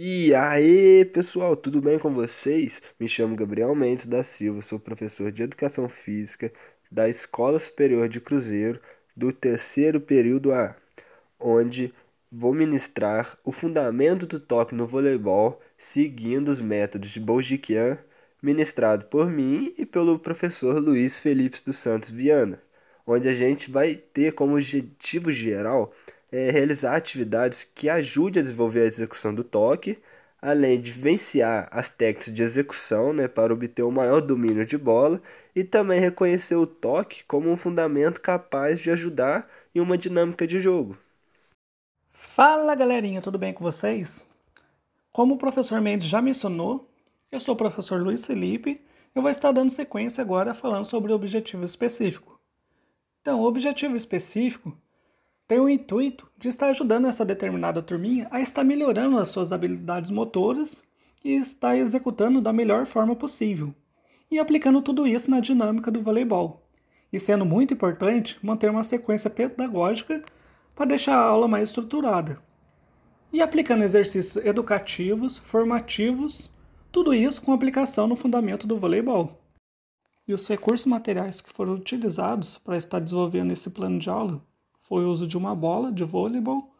E aí, pessoal, tudo bem com vocês? Me chamo Gabriel Mendes da Silva, sou professor de Educação Física da Escola Superior de Cruzeiro, do terceiro período A, onde vou ministrar o fundamento do toque no voleibol, seguindo os métodos de Boljiquian, ministrado por mim e pelo professor Luiz Felipe dos Santos Viana, onde a gente vai ter como objetivo geral é, realizar atividades que ajudem a desenvolver a execução do toque, além de vivenciar as técnicas de execução né, para obter o maior domínio de bola e também reconhecer o toque como um fundamento capaz de ajudar em uma dinâmica de jogo. Fala galerinha, tudo bem com vocês? Como o professor Mendes já mencionou, eu sou o professor Luiz Felipe eu vou estar dando sequência agora falando sobre o objetivo específico. Então, o objetivo específico tem o intuito de estar ajudando essa determinada turminha a estar melhorando as suas habilidades motoras e estar executando da melhor forma possível, e aplicando tudo isso na dinâmica do voleibol. E sendo muito importante manter uma sequência pedagógica para deixar a aula mais estruturada. E aplicando exercícios educativos, formativos, tudo isso com aplicação no fundamento do voleibol. E os recursos materiais que foram utilizados para estar desenvolvendo esse plano de aula foi o uso de uma bola de vôleibol,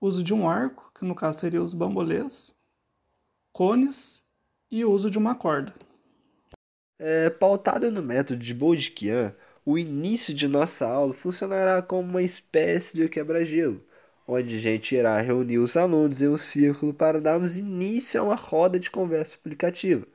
uso de um arco, que no caso seria os bambolês, cones e o uso de uma corda. É, pautado no método de Boltzmann, o início de nossa aula funcionará como uma espécie de quebra-gelo, onde a gente irá reunir os alunos em um círculo para darmos início a uma roda de conversa explicativa,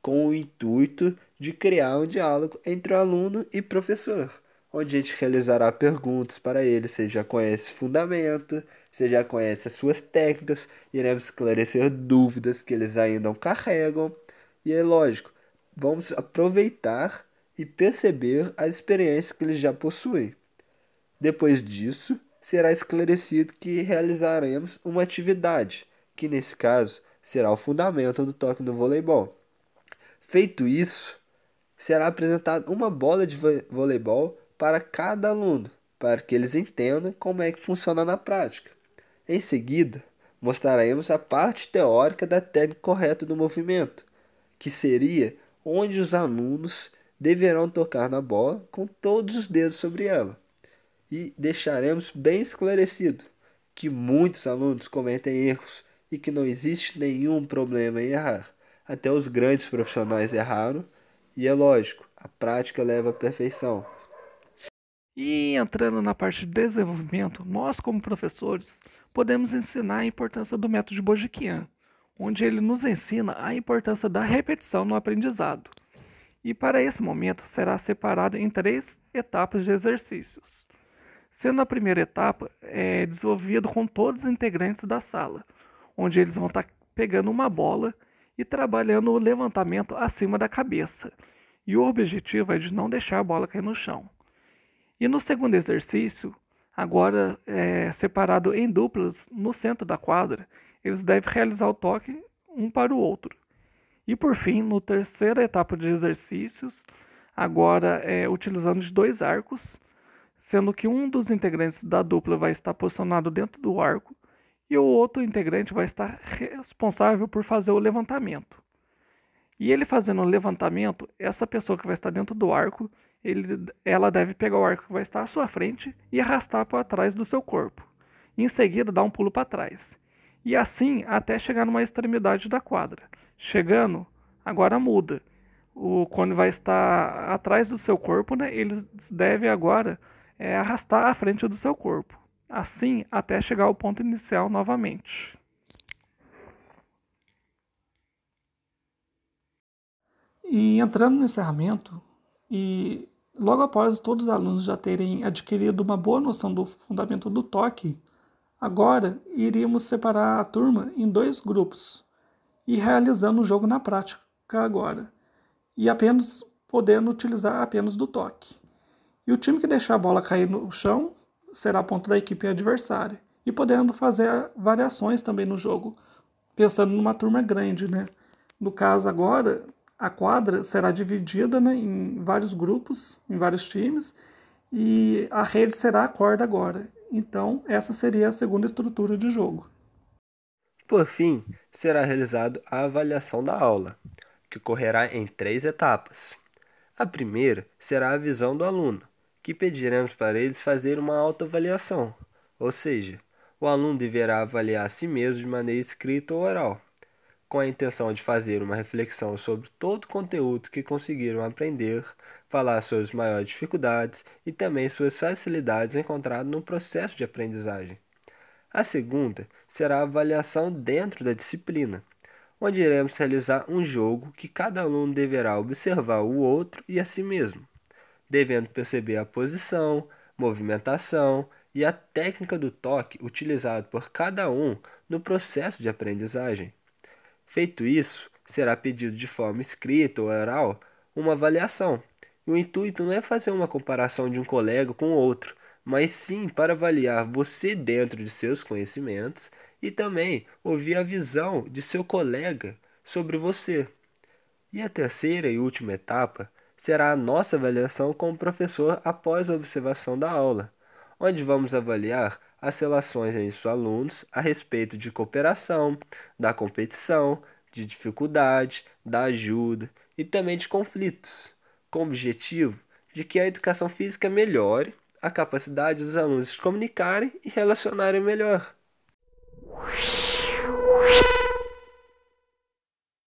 com o intuito de criar um diálogo entre o aluno e professor onde a gente realizará perguntas para ele, se já conhece fundamento, se já conhece as suas técnicas, iremos esclarecer dúvidas que eles ainda não carregam. E é lógico, vamos aproveitar e perceber as experiências que eles já possuem. Depois disso, será esclarecido que realizaremos uma atividade, que nesse caso será o fundamento do toque no voleibol. Feito isso, será apresentada uma bola de voleibol para cada aluno, para que eles entendam como é que funciona na prática. Em seguida, mostraremos a parte teórica da técnica correta do movimento, que seria onde os alunos deverão tocar na bola com todos os dedos sobre ela. E deixaremos bem esclarecido que muitos alunos cometem erros e que não existe nenhum problema em errar. Até os grandes profissionais erraram, e é lógico, a prática leva à perfeição. E entrando na parte de desenvolvimento, nós como professores podemos ensinar a importância do método Bojiquian, onde ele nos ensina a importância da repetição no aprendizado. E para esse momento será separado em três etapas de exercícios. Sendo a primeira etapa é desenvolvido com todos os integrantes da sala, onde eles vão estar pegando uma bola e trabalhando o levantamento acima da cabeça. E o objetivo é de não deixar a bola cair no chão. E no segundo exercício, agora é, separado em duplas no centro da quadra, eles devem realizar o toque um para o outro. E por fim, no terceira etapa de exercícios, agora é, utilizando dois arcos, sendo que um dos integrantes da dupla vai estar posicionado dentro do arco e o outro integrante vai estar responsável por fazer o levantamento. E ele fazendo o levantamento, essa pessoa que vai estar dentro do arco ele, ela deve pegar o arco que vai estar à sua frente e arrastar para trás do seu corpo. Em seguida, dar um pulo para trás. E assim até chegar numa extremidade da quadra. Chegando, agora muda. O cone vai estar atrás do seu corpo, né? Ele deve agora é, arrastar à frente do seu corpo. Assim até chegar ao ponto inicial novamente. E entrando no encerramento, e Logo após todos os alunos já terem adquirido uma boa noção do fundamento do toque, agora iríamos separar a turma em dois grupos e realizando o jogo na prática agora, e apenas podendo utilizar apenas do toque. E o time que deixar a bola cair no chão será ponto da equipe adversária, e podendo fazer variações também no jogo, pensando numa turma grande, né? No caso agora, a quadra será dividida né, em vários grupos, em vários times, e a rede será a corda agora. Então, essa seria a segunda estrutura de jogo. Por fim, será realizada a avaliação da aula, que ocorrerá em três etapas. A primeira será a visão do aluno, que pediremos para eles fazer uma autoavaliação, ou seja, o aluno deverá avaliar a si mesmo de maneira escrita ou oral, com a intenção de fazer uma reflexão sobre todo o conteúdo que conseguiram aprender, falar sobre as maiores dificuldades e também suas facilidades encontradas no processo de aprendizagem. A segunda será a avaliação dentro da disciplina, onde iremos realizar um jogo que cada aluno deverá observar o outro e a si mesmo, devendo perceber a posição, movimentação e a técnica do toque utilizado por cada um no processo de aprendizagem. Feito isso, será pedido de forma escrita ou oral uma avaliação. E o intuito não é fazer uma comparação de um colega com outro, mas sim para avaliar você dentro de seus conhecimentos e também ouvir a visão de seu colega sobre você. E a terceira e última etapa será a nossa avaliação como professor após a observação da aula, onde vamos avaliar as relações entre os alunos a respeito de cooperação, da competição, de dificuldade, da ajuda e também de conflitos, com o objetivo de que a educação física melhore a capacidade dos alunos de comunicarem e relacionarem melhor.